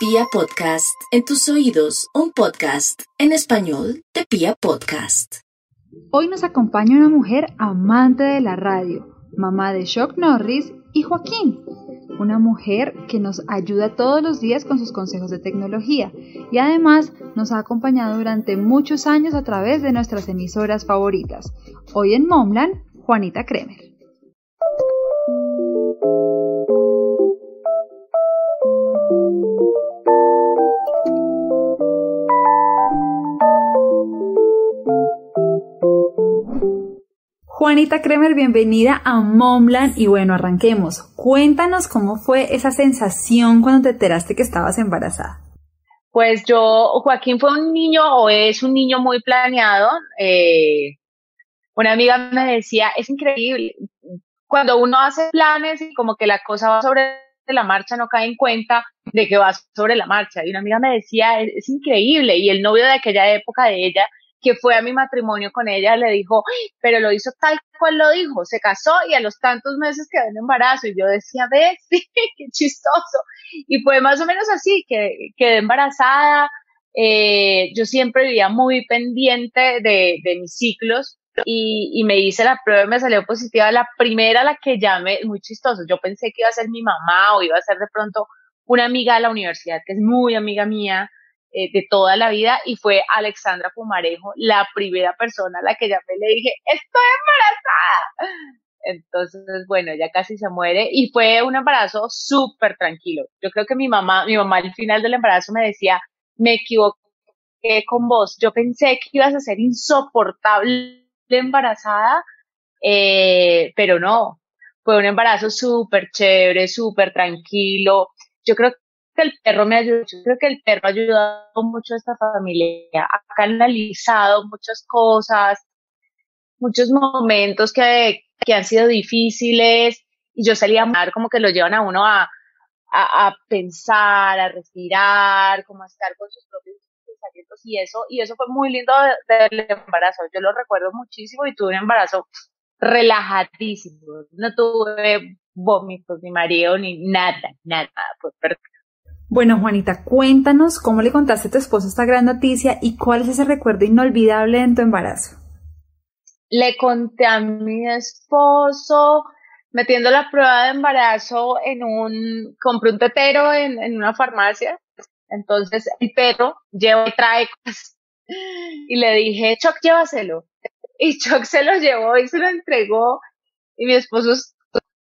Pia Podcast, en tus oídos, un podcast en español de Pia Podcast. Hoy nos acompaña una mujer amante de la radio, mamá de Shock Norris y Joaquín, una mujer que nos ayuda todos los días con sus consejos de tecnología y además nos ha acompañado durante muchos años a través de nuestras emisoras favoritas. Hoy en Momland, Juanita Kremer. Juanita Kremer, bienvenida a Momland y bueno, arranquemos. Cuéntanos cómo fue esa sensación cuando te enteraste que estabas embarazada. Pues yo, Joaquín fue un niño o es un niño muy planeado. Eh, una amiga me decía, es increíble, cuando uno hace planes y como que la cosa va sobre la marcha, no cae en cuenta de que va sobre la marcha. Y una amiga me decía, es increíble. Y el novio de aquella época de ella que fue a mi matrimonio con ella, le dijo, pero lo hizo tal cual lo dijo, se casó y a los tantos meses quedó en embarazo. Y yo decía, ves, sí, qué chistoso. Y fue más o menos así, que quedé embarazada. Eh, yo siempre vivía muy pendiente de, de mis ciclos y, y, me hice la prueba y me salió positiva. La primera, la que llamé, muy chistoso. Yo pensé que iba a ser mi mamá o iba a ser de pronto una amiga de la universidad, que es muy amiga mía eh, de toda la vida y fue Alexandra Pumarejo, la primera persona a la que llamé le dije, estoy embarazada. Entonces, bueno, ya casi se muere y fue un embarazo súper tranquilo. Yo creo que mi mamá, mi mamá al final del embarazo me decía, me equivoqué con vos, yo pensé que ibas a ser insoportable embarazada, eh, pero no, fue un embarazo súper chévere, súper tranquilo. Yo creo el perro me ayudó, yo creo que el perro ha ayudado mucho a esta familia, ha canalizado muchas cosas, muchos momentos que, que han sido difíciles. Y yo salía a mar como que lo llevan a uno a, a, pensar, a respirar, como a estar con sus propios pensamientos y eso, y eso fue muy lindo del embarazo, yo lo recuerdo muchísimo y tuve un embarazo relajadísimo, no tuve vómitos, ni mareo, ni nada, nada, fue perfecto. Bueno, Juanita, cuéntanos cómo le contaste a tu esposo esta gran noticia y cuál es ese recuerdo inolvidable en tu embarazo. Le conté a mi esposo metiendo la prueba de embarazo en un, compré un tetero en, en una farmacia. Entonces el perro lleva y trae cosas. Y le dije, Chuck, llévaselo. Y Chuck se lo llevó y se lo entregó. Y mi esposo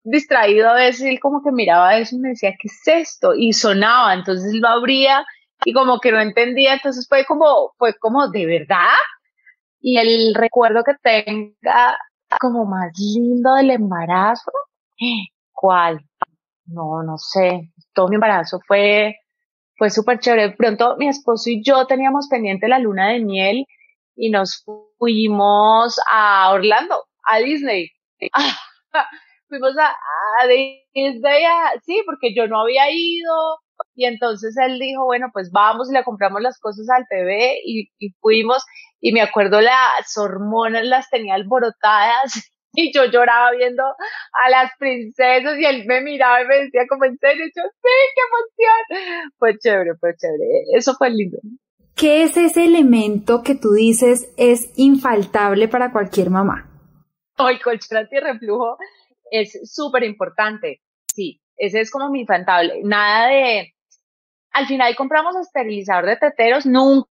distraído a veces, él como que miraba eso y me decía, ¿qué es esto? Y sonaba, entonces lo abría y como que no entendía, entonces fue como, fue como, ¿de verdad? Y el recuerdo que tenga como más lindo del embarazo, ¿cuál? No, no sé, todo mi embarazo fue, fue súper chévere. Pronto mi esposo y yo teníamos pendiente la luna de miel y nos fuimos a Orlando, a Disney. fuimos a, a Disney, sí, porque yo no había ido, y entonces él dijo, bueno, pues vamos y le compramos las cosas al bebé y, y, fuimos y me acuerdo las hormonas las tenía alborotadas y yo lloraba viendo a las princesas y él me miraba y me decía como en serio, yo sí, qué emoción. Fue chévere, fue chévere, eso fue lindo. ¿Qué es ese elemento que tú dices es infaltable para cualquier mamá? Hoy colchón reflujo es súper importante. Sí, ese es como mi infantable. Nada de, al final compramos esterilizador de teteros, nunca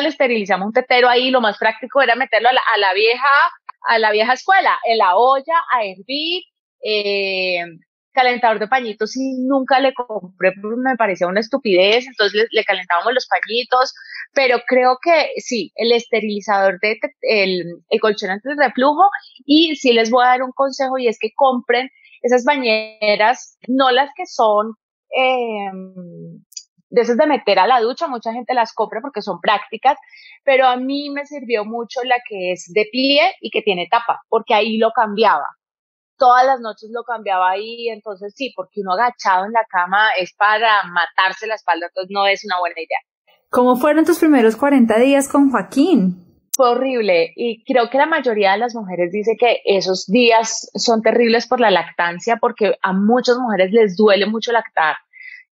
le esterilizamos un tetero ahí, lo más práctico era meterlo a la, a la vieja, a la vieja escuela, en la olla, a hervir, eh, calentador de pañitos y nunca le compré, me parecía una estupidez, entonces le, le, calentábamos los pañitos, pero creo que sí, el esterilizador de el, el colchón anti reflujo y sí les voy a dar un consejo y es que compren esas bañeras, no las que son eh, de esas de meter a la ducha, mucha gente las compra porque son prácticas, pero a mí me sirvió mucho la que es de pie y que tiene tapa, porque ahí lo cambiaba todas las noches lo cambiaba ahí, entonces sí, porque uno agachado en la cama es para matarse la espalda, entonces no es una buena idea. ¿Cómo fueron tus primeros 40 días con Joaquín? Fue horrible y creo que la mayoría de las mujeres dice que esos días son terribles por la lactancia porque a muchas mujeres les duele mucho lactar.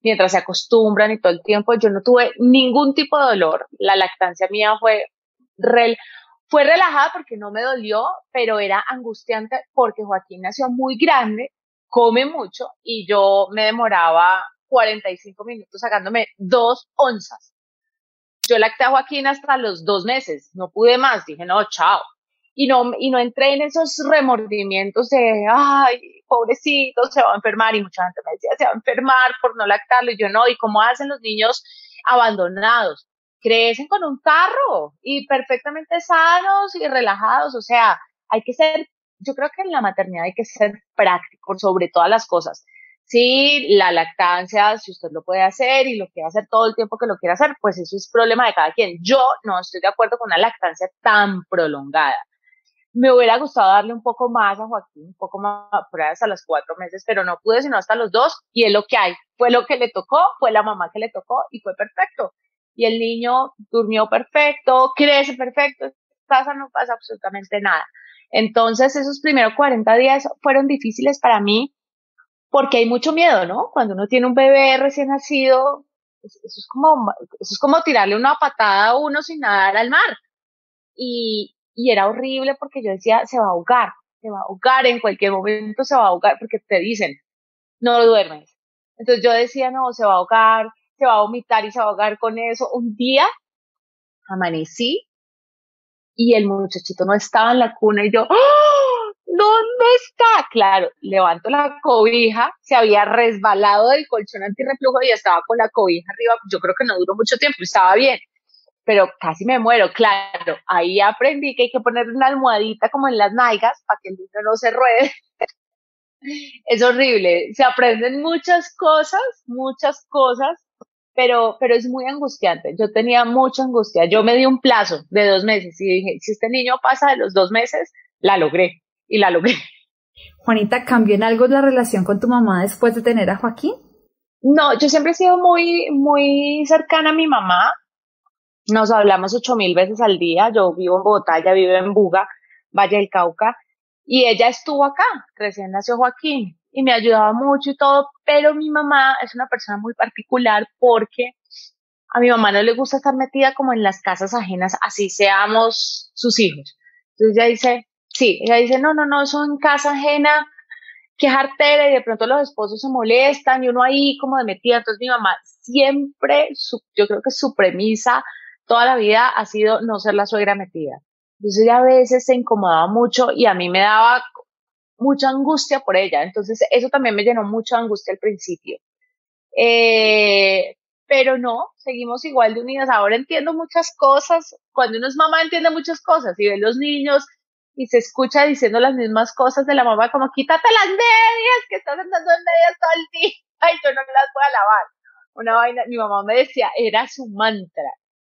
mientras se acostumbran y todo el tiempo, yo no tuve ningún tipo de dolor. La lactancia mía fue, fue relajada porque no me dolió, pero era angustiante porque Joaquín nació muy grande, come mucho y yo me demoraba 45 minutos sacándome dos onzas. Yo lacté a Joaquín hasta los dos meses, no pude más, dije, no, chao. Y no, y no entré en esos remordimientos de, ay, pobrecito, se va a enfermar. Y mucha gente me decía, se va a enfermar por no lactarlo. Y yo no, ¿y cómo hacen los niños abandonados? Crecen con un carro y perfectamente sanos y relajados. O sea, hay que ser, yo creo que en la maternidad hay que ser práctico sobre todas las cosas. Sí, la lactancia, si usted lo puede hacer y lo quiere hacer todo el tiempo que lo quiera hacer, pues eso es problema de cada quien. Yo no estoy de acuerdo con una lactancia tan prolongada. Me hubiera gustado darle un poco más a Joaquín, un poco más hasta los cuatro meses, pero no pude sino hasta los dos y es lo que hay. Fue lo que le tocó, fue la mamá que le tocó y fue perfecto. Y el niño durmió perfecto, crece perfecto, pasa, no pasa absolutamente nada. Entonces esos primeros 40 días fueron difíciles para mí porque hay mucho miedo, ¿no? Cuando uno tiene un bebé recién nacido, eso es como, eso es como tirarle una patada a uno sin nadar al mar. Y, y era horrible porque yo decía, se va a ahogar, se va a ahogar, en cualquier momento se va a ahogar, porque te dicen, no duermes. Entonces yo decía, no, se va a ahogar, se va a vomitar y se va a ahogar con eso. Un día amanecí y el muchachito no estaba en la cuna y yo, ¡Oh! ¿dónde está? Claro, levanto la cobija, se había resbalado del colchón antirreflujo y estaba con la cobija arriba. Yo creo que no duró mucho tiempo, estaba bien pero casi me muero, claro. Ahí aprendí que hay que poner una almohadita como en las nalgas para que el niño no se ruede. es horrible. Se aprenden muchas cosas, muchas cosas, pero, pero es muy angustiante. Yo tenía mucha angustia. Yo me di un plazo de dos meses y dije, si este niño pasa de los dos meses, la logré y la logré. Juanita, ¿cambió en algo la relación con tu mamá después de tener a Joaquín? No, yo siempre he sido muy, muy cercana a mi mamá. Nos hablamos ocho mil veces al día. Yo vivo en Bogotá, ella vive en Buga, Valle del Cauca, y ella estuvo acá. Recién nació Joaquín y me ayudaba mucho y todo, pero mi mamá es una persona muy particular porque a mi mamá no le gusta estar metida como en las casas ajenas, así seamos sus hijos. Entonces ella dice, sí, ella dice, no, no, no, eso en casa ajena, que y de pronto los esposos se molestan y uno ahí como de metida. Entonces mi mamá siempre, yo creo que su premisa toda la vida ha sido no ser la suegra metida. Entonces ella a veces se incomodaba mucho y a mí me daba mucha angustia por ella. Entonces eso también me llenó mucha angustia al principio. Eh, pero no, seguimos igual de unidas. Ahora entiendo muchas cosas. Cuando uno es mamá entiende muchas cosas y ve los niños y se escucha diciendo las mismas cosas de la mamá como quítate las medias que estás andando en medias todo el día y yo no las voy a lavar. Una vaina, mi mamá me decía, era su mantra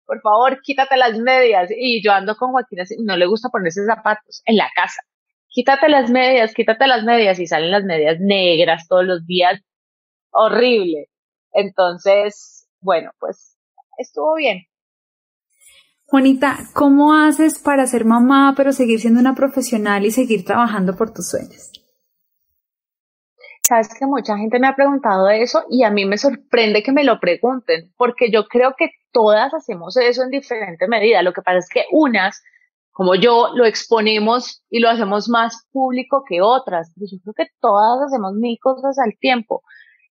por favor, quítate las medias. Y yo ando con Joaquín así, no le gusta ponerse zapatos en la casa. Quítate las medias, quítate las medias y salen las medias negras todos los días. Horrible. Entonces, bueno, pues estuvo bien. Juanita, ¿cómo haces para ser mamá pero seguir siendo una profesional y seguir trabajando por tus sueños? Sabes que mucha gente me ha preguntado eso y a mí me sorprende que me lo pregunten, porque yo creo que todas hacemos eso en diferente medida. Lo que pasa es que unas, como yo, lo exponemos y lo hacemos más público que otras. Pero yo creo que todas hacemos mil cosas al tiempo.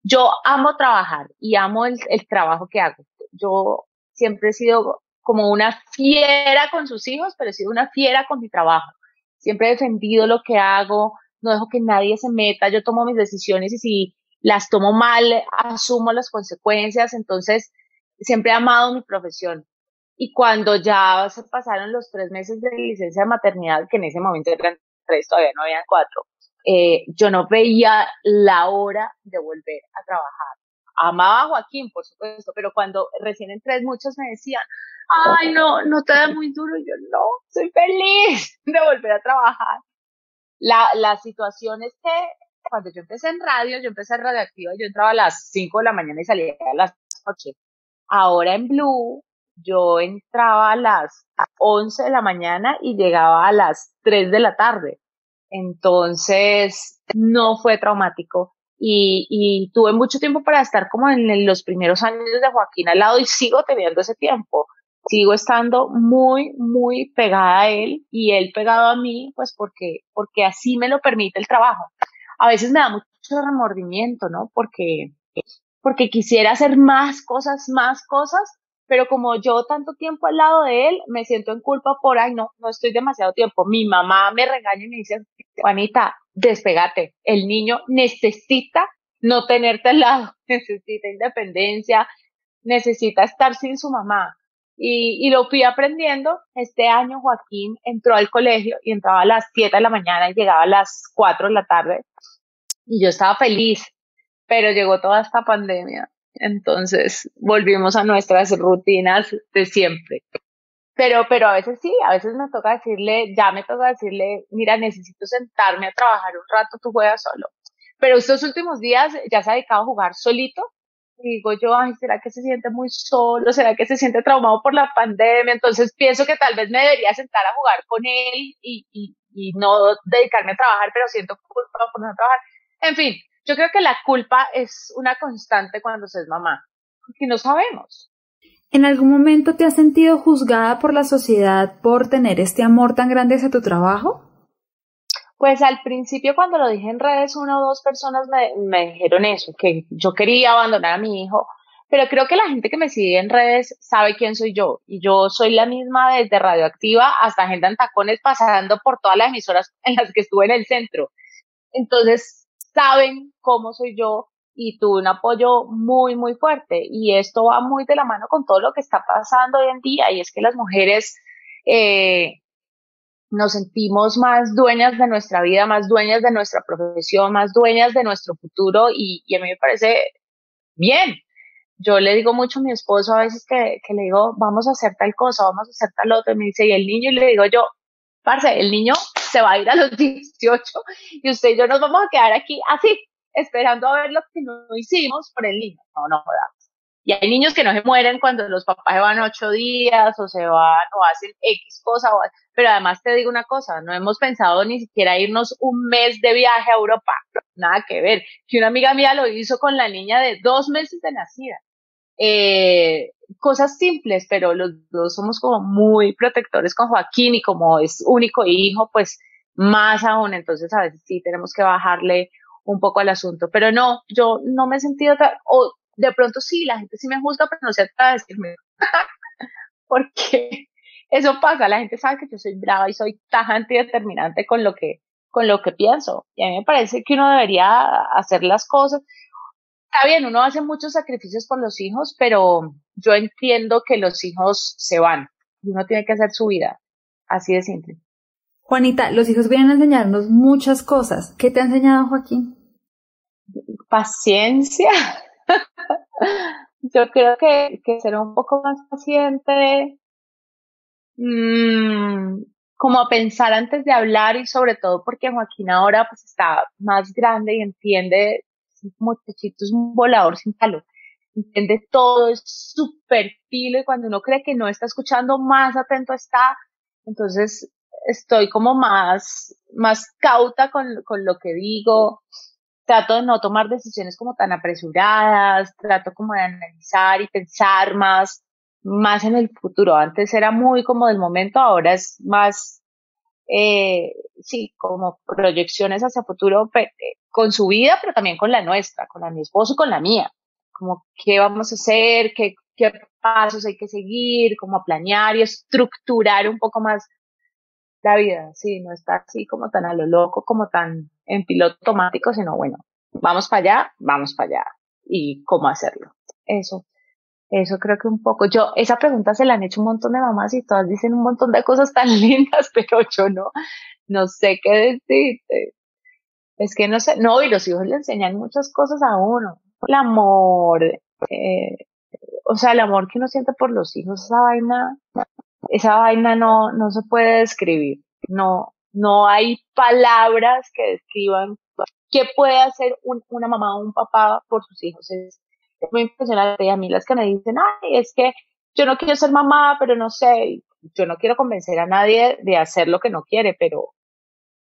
Yo amo trabajar y amo el trabajo que hago. Yo siempre he sido como una fiera con sus hijos, pero he sido una fiera con mi trabajo. Siempre he defendido lo que hago, no dejo que nadie se meta, yo tomo mis decisiones y si las tomo mal, asumo las consecuencias, entonces siempre he amado mi profesión. Y cuando ya se pasaron los tres meses de licencia de maternidad, que en ese momento eran tres, todavía no habían cuatro, eh, yo no veía la hora de volver a trabajar. Amaba a Joaquín, por supuesto, pero cuando recién entré, muchos me decían, ay, no, no te da muy duro. Y yo, no, soy feliz de volver a trabajar. La, la situación es que cuando yo empecé en radio, yo empecé en radioactiva, yo entraba a las 5 de la mañana y salía a las 8. Ahora en Blue, yo entraba a las 11 de la mañana y llegaba a las 3 de la tarde. Entonces, no fue traumático. y, y tuve mucho tiempo para estar como en los primeros años de Joaquín al lado y sigo teniendo ese tiempo. Sigo estando muy, muy pegada a él y él pegado a mí, pues porque, porque así me lo permite el trabajo. A veces me da mucho remordimiento, ¿no? Porque, porque quisiera hacer más cosas, más cosas, pero como yo tanto tiempo al lado de él, me siento en culpa por, ay, no, no estoy demasiado tiempo. Mi mamá me regaña y me dice, Juanita, despegate. El niño necesita no tenerte al lado, necesita independencia, necesita estar sin su mamá. Y, y, lo fui aprendiendo. Este año Joaquín entró al colegio y entraba a las 7 de la mañana y llegaba a las 4 de la tarde. Y yo estaba feliz, pero llegó toda esta pandemia. Entonces volvimos a nuestras rutinas de siempre. Pero, pero a veces sí, a veces me toca decirle, ya me toca decirle, mira, necesito sentarme a trabajar un rato, tú juegas solo. Pero estos últimos días ya se ha dedicado a jugar solito. Digo yo, ay, ¿será que se siente muy solo? ¿Será que se siente traumado por la pandemia? Entonces pienso que tal vez me debería sentar a jugar con él y, y, y no dedicarme a trabajar, pero siento culpa por no trabajar. En fin, yo creo que la culpa es una constante cuando se es mamá, porque no sabemos. ¿En algún momento te has sentido juzgada por la sociedad por tener este amor tan grande hacia tu trabajo? Pues al principio cuando lo dije en redes, una o dos personas me, me, dijeron eso, que yo quería abandonar a mi hijo, pero creo que la gente que me sigue en redes sabe quién soy yo, y yo soy la misma desde Radioactiva hasta Agenda en Tacones, pasando por todas las emisoras en las que estuve en el centro. Entonces, saben cómo soy yo y tuve un apoyo muy, muy fuerte. Y esto va muy de la mano con todo lo que está pasando hoy en día, y es que las mujeres eh, nos sentimos más dueñas de nuestra vida, más dueñas de nuestra profesión, más dueñas de nuestro futuro, y, y a mí me parece bien. Yo le digo mucho a mi esposo a veces que, que le digo, vamos a hacer tal cosa, vamos a hacer tal otro, y me dice, ¿y el niño? Y le digo yo, el niño se va a ir a los 18 y usted y yo nos vamos a quedar aquí así, esperando a ver lo que no hicimos por el niño. No, no jodamos. Y hay niños que no se mueren cuando los papás se van ocho días o se van o hacen X cosa. pero además te digo una cosa, no hemos pensado ni siquiera irnos un mes de viaje a Europa. Nada que ver. Que una amiga mía lo hizo con la niña de dos meses de nacida. Eh, cosas simples, pero los dos somos como muy protectores con Joaquín y como es único hijo, pues más aún. Entonces a veces sí tenemos que bajarle un poco al asunto. Pero no, yo no me he sentido, o de pronto sí, la gente sí me juzga, pero no se trata de decirme, porque eso pasa, la gente sabe que yo soy brava y soy tajante y determinante con lo que, con lo que pienso. Y a mí me parece que uno debería hacer las cosas. Está bien, uno hace muchos sacrificios por los hijos, pero yo entiendo que los hijos se van y uno tiene que hacer su vida. Así de simple. Juanita, los hijos vienen a enseñarnos muchas cosas. ¿Qué te ha enseñado Joaquín? Paciencia. Yo creo que, que ser un poco más paciente, mmm, como a pensar antes de hablar y sobre todo porque Joaquín ahora pues está más grande y entiende, como techito es un volador sin palo, entiende todo, es súper filo y cuando uno cree que no está escuchando, más atento está. Entonces estoy como más, más cauta con, con lo que digo, trato de no tomar decisiones como tan apresuradas, trato como de analizar y pensar más, más en el futuro. Antes era muy como del momento, ahora es más, eh, sí, como proyecciones hacia futuro eh, con su vida, pero también con la nuestra, con la de mi esposo y con la mía. Como qué vamos a hacer, qué, qué pasos hay que seguir, cómo planear y estructurar un poco más la vida, sí, no está así como tan a lo loco, como tan en piloto automático, sino bueno, vamos para allá, vamos para allá y cómo hacerlo. Eso, eso creo que un poco. Yo, esa pregunta se la han hecho un montón de mamás y todas dicen un montón de cosas tan lindas, pero yo no, no sé qué decirte. Es que no sé, no, y los hijos le enseñan muchas cosas a uno. El amor, eh, o sea, el amor que uno siente por los hijos, esa vaina, esa vaina no, no se puede describir. No, no hay palabras que describan qué puede hacer una mamá o un papá por sus hijos. Es, muy impresionante. Y a mí las que me dicen, ay, es que yo no quiero ser mamá, pero no sé, yo no quiero convencer a nadie de hacer lo que no quiere, pero,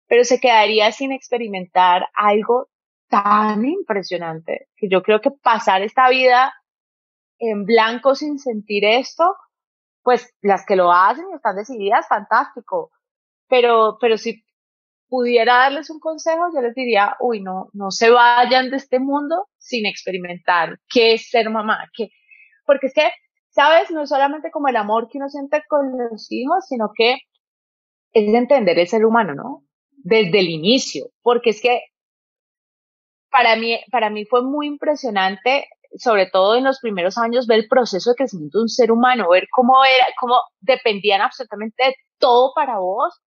pero se quedaría sin experimentar algo tan impresionante que yo creo que pasar esta vida en blanco sin sentir esto, pues las que lo hacen y están decididas, fantástico. Pero, pero si pudiera darles un consejo, yo les diría, uy, no, no se vayan de este mundo sin experimentar qué es ser mamá, que, porque es que, sabes, no es solamente como el amor que uno siente con los hijos, sino que es entender el ser humano, ¿no? Desde el inicio, porque es que para mí, para mí fue muy impresionante, sobre todo en los primeros años, ver el proceso de crecimiento de un ser humano, ver cómo era, cómo dependían absolutamente de todo para vos.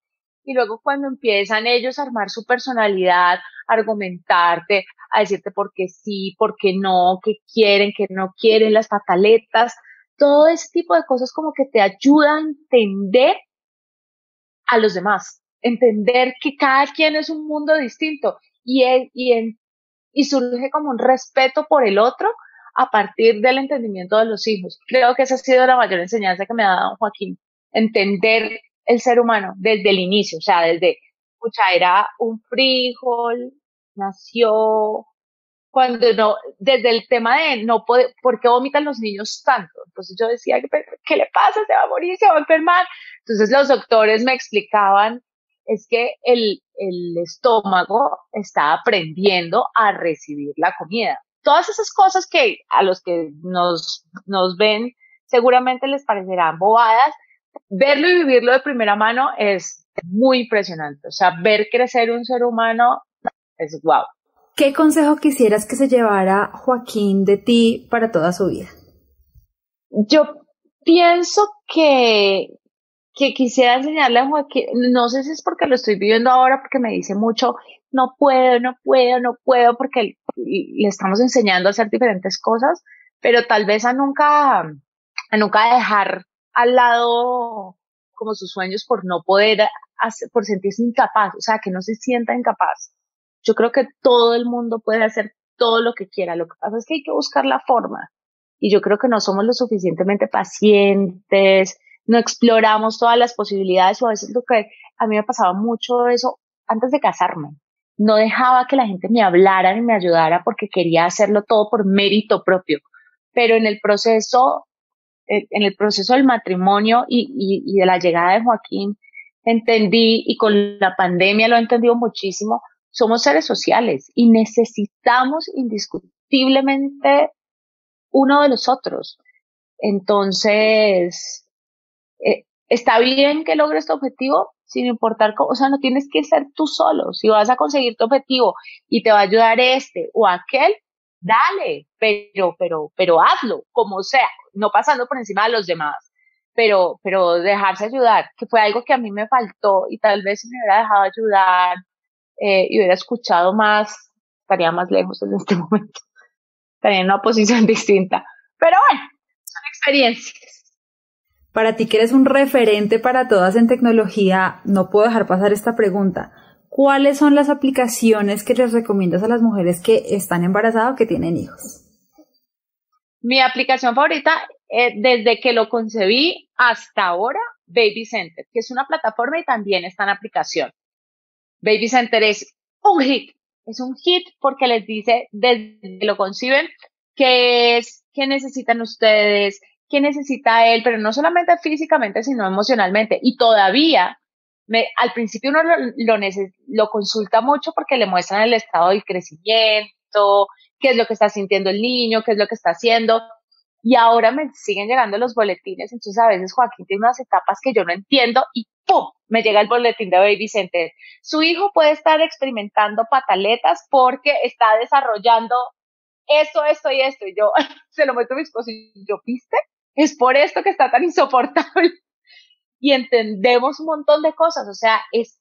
Y luego cuando empiezan ellos a armar su personalidad, argumentarte, a decirte por qué sí, por qué no, qué quieren, qué no quieren, las pataletas, todo ese tipo de cosas como que te ayudan a entender a los demás, entender que cada quien es un mundo distinto y, y, en, y surge como un respeto por el otro a partir del entendimiento de los hijos. Creo que esa ha sido la mayor enseñanza que me ha dado Joaquín, entender el ser humano desde el inicio, o sea, desde, escucha, era un frijol, nació, cuando no, desde el tema de no puede, ¿por qué vomitan los niños tanto? Entonces yo decía, ¿qué le pasa? Se va a morir, se va a enfermar. Entonces los doctores me explicaban, es que el, el estómago está aprendiendo a recibir la comida. Todas esas cosas que a los que nos, nos ven seguramente les parecerán bobadas, verlo y vivirlo de primera mano es muy impresionante. O sea, ver crecer un ser humano es wow. ¿Qué consejo quisieras que se llevara Joaquín de ti para toda su vida? Yo pienso que, que quisiera enseñarle a Joaquín, no sé si es porque lo estoy viviendo ahora, porque me dice mucho, no puedo, no puedo, no puedo, porque le estamos enseñando a hacer diferentes cosas, pero tal vez a nunca, a nunca dejar al lado como sus sueños por no poder, hacer, por sentirse incapaz, o sea, que no se sienta incapaz. Yo creo que todo el mundo puede hacer todo lo que quiera. Lo que pasa es que hay que buscar la forma. Y yo creo que no somos lo suficientemente pacientes, no exploramos todas las posibilidades o a veces lo que a mí me pasaba mucho eso antes de casarme. No dejaba que la gente me hablara ni me ayudara porque quería hacerlo todo por mérito propio. Pero en el proceso, eh, en el proceso del matrimonio y, y, y de la llegada de Joaquín, entendí y con la pandemia lo he entendido muchísimo, somos seres sociales y necesitamos indiscutiblemente uno de los otros. Entonces, está bien que logres tu objetivo sin importar cómo, o sea, no tienes que ser tú solo. Si vas a conseguir tu objetivo y te va a ayudar este o aquel, dale, pero, pero, pero hazlo, como sea, no pasando por encima de los demás, pero, pero dejarse ayudar, que fue algo que a mí me faltó y tal vez si me hubiera dejado ayudar eh, y hubiera escuchado más, estaría más lejos en este momento. Estaría en una posición distinta. Pero bueno, son experiencias. Para ti que eres un referente para todas en tecnología, no puedo dejar pasar esta pregunta. ¿Cuáles son las aplicaciones que les recomiendas a las mujeres que están embarazadas o que tienen hijos? Mi aplicación favorita, eh, desde que lo concebí hasta ahora, Baby Center, que es una plataforma y también está en aplicación. Baby Center es un hit. Es un hit porque les dice desde que lo conciben qué es, qué necesitan ustedes, qué necesita él, pero no solamente físicamente, sino emocionalmente. Y todavía, me, al principio uno lo, lo, lo consulta mucho porque le muestran el estado del crecimiento, qué es lo que está sintiendo el niño, qué es lo que está haciendo. Y ahora me siguen llegando los boletines, entonces a veces Joaquín tiene unas etapas que yo no entiendo y ¡pum! me llega el boletín de Baby Center. Su hijo puede estar experimentando pataletas porque está desarrollando esto, esto y esto. Y yo se lo meto a mi esposo y yo, ¿viste? Es por esto que está tan insoportable. Y entendemos un montón de cosas. O sea, es,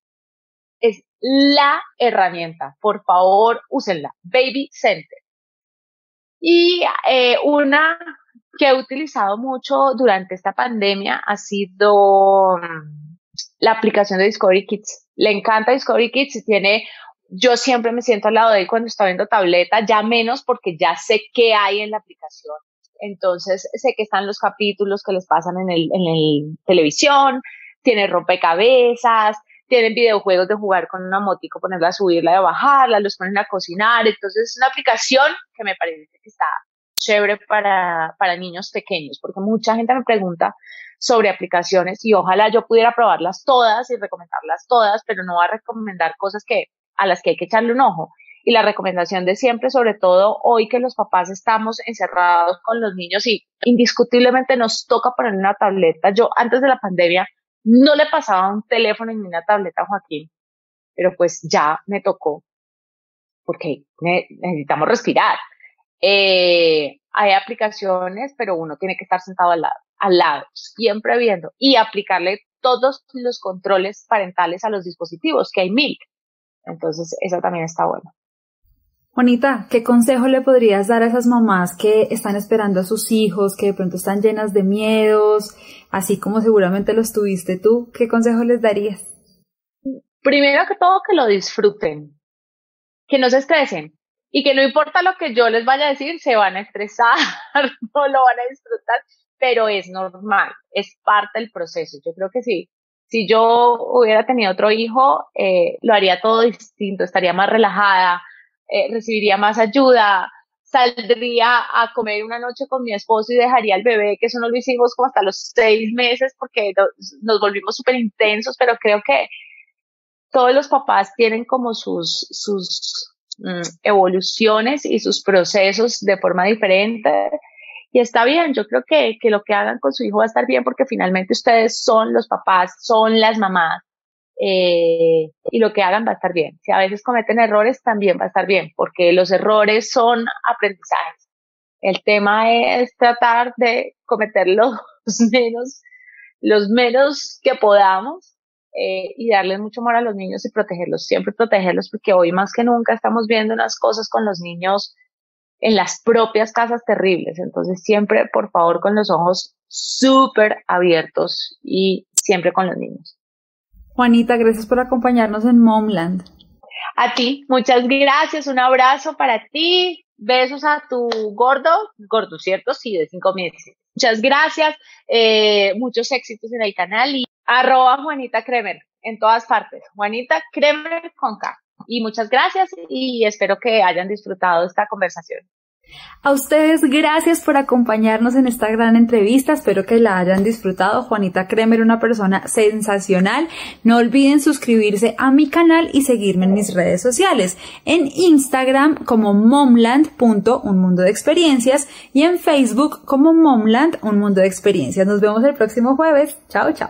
es la herramienta. Por favor, úsenla. Baby Center. Y eh, una que he utilizado mucho durante esta pandemia ha sido la aplicación de Discovery Kids. Le encanta Discovery Kids y tiene, yo siempre me siento al lado de él cuando está viendo tableta, ya menos porque ya sé qué hay en la aplicación. Entonces sé que están los capítulos que les pasan en el, en el televisión, tiene rompecabezas, tienen videojuegos de jugar con una motico, ponerla a subirla, de bajarla, los ponen a cocinar. Entonces es una aplicación que me parece que está chévere para, para niños pequeños, porque mucha gente me pregunta sobre aplicaciones y ojalá yo pudiera probarlas todas y recomendarlas todas, pero no va a recomendar cosas que, a las que hay que echarle un ojo. Y la recomendación de siempre, sobre todo hoy que los papás estamos encerrados con los niños y indiscutiblemente nos toca poner una tableta. Yo antes de la pandemia no le pasaba un teléfono ni una tableta a Joaquín, pero pues ya me tocó porque necesitamos respirar. Eh, hay aplicaciones, pero uno tiene que estar sentado al lado, al lado, siempre viendo y aplicarle todos los controles parentales a los dispositivos, que hay mil. Entonces, eso también está bueno. Juanita, ¿qué consejo le podrías dar a esas mamás que están esperando a sus hijos, que de pronto están llenas de miedos, así como seguramente los tuviste tú? ¿Qué consejo les darías? Primero que todo, que lo disfruten, que no se estresen y que no importa lo que yo les vaya a decir, se van a estresar, no lo van a disfrutar, pero es normal, es parte del proceso. Yo creo que sí. Si yo hubiera tenido otro hijo, eh, lo haría todo distinto, estaría más relajada, eh, recibiría más ayuda, saldría a comer una noche con mi esposo y dejaría al bebé, que eso no lo hicimos como hasta los seis meses porque nos volvimos súper intensos, pero creo que todos los papás tienen como sus, sus mm, evoluciones y sus procesos de forma diferente. Y está bien, yo creo que, que lo que hagan con su hijo va a estar bien porque finalmente ustedes son los papás, son las mamás eh, y lo que hagan va a estar bien. Si a veces cometen errores, también va a estar bien, porque los errores son aprendizajes. El tema es tratar de cometer los menos, los menos que podamos eh, y darles mucho amor a los niños y protegerlos, siempre protegerlos, porque hoy más que nunca estamos viendo unas cosas con los niños en las propias casas terribles. Entonces, siempre, por favor, con los ojos súper abiertos y siempre con los niños. Juanita, gracias por acompañarnos en Momland. A ti, muchas gracias, un abrazo para ti, besos a tu gordo, gordo, ¿cierto? Sí, de cinco meses. Muchas gracias, eh, muchos éxitos en el canal y arroba Juanita Kremer en todas partes. Juanita Kremer con K. Y muchas gracias y espero que hayan disfrutado esta conversación. A ustedes, gracias por acompañarnos en esta gran entrevista. Espero que la hayan disfrutado. Juanita Kremer, una persona sensacional. No olviden suscribirse a mi canal y seguirme en mis redes sociales. En Instagram como momland.un mundo de experiencias y en Facebook como momland un mundo de experiencias. Nos vemos el próximo jueves. Chao, chao.